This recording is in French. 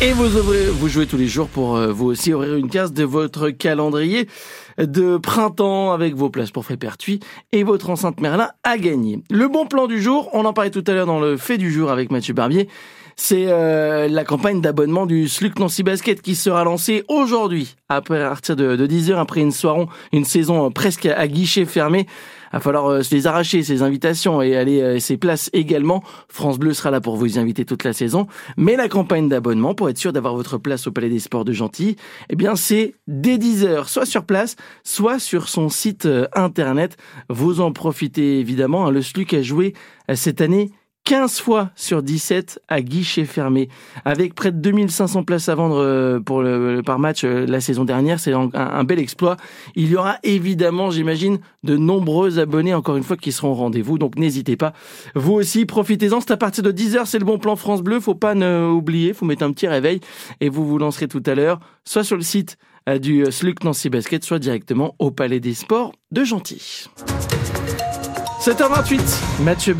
Et vous, ouvrez- vous jouez tous les jours pour euh, vous aussi ouvrir une case de votre calendrier de printemps avec vos places pour Frépertuis et votre enceinte Merlin à gagner. Le bon plan du jour, on en parlait tout à l'heure dans le fait du jour avec Mathieu Barbier, c'est euh, la campagne d'abonnement du Sluc Nancy Basket qui sera lancée aujourd'hui à partir de, de 10h après une soirée, une saison presque à guichet fermé. Il va falloir euh, se les arracher, ces invitations, et aller euh, ces places également. France Bleu sera là pour vous inviter toute la saison. Mais la campagne d'abonnement, pour être sûr d'avoir votre place au Palais des Sports de Gentilly, eh bien, c'est dès 10h, soit sur place, soit sur son site euh, internet. Vous en profitez évidemment. hein. Le SLUC a joué cette année 15 fois sur 17 à guichet fermé, avec près de 2500 places à vendre euh, pour par match euh, la saison dernière. C'est un, un bel exploit. Il y aura évidemment, j'imagine, de nombreux abonnés, encore une fois, qui seront au rendez-vous. Donc n'hésitez pas. Vous aussi, profitez-en. C'est à partir de 10h, c'est le bon plan France Bleu. Faut pas ne oublier, faut mettre un petit réveil et vous vous lancerez tout à l'heure, soit sur le site euh, du SLUC Nancy Basket, soit directement au Palais des Sports de Gentilly. 7h28, Mathieu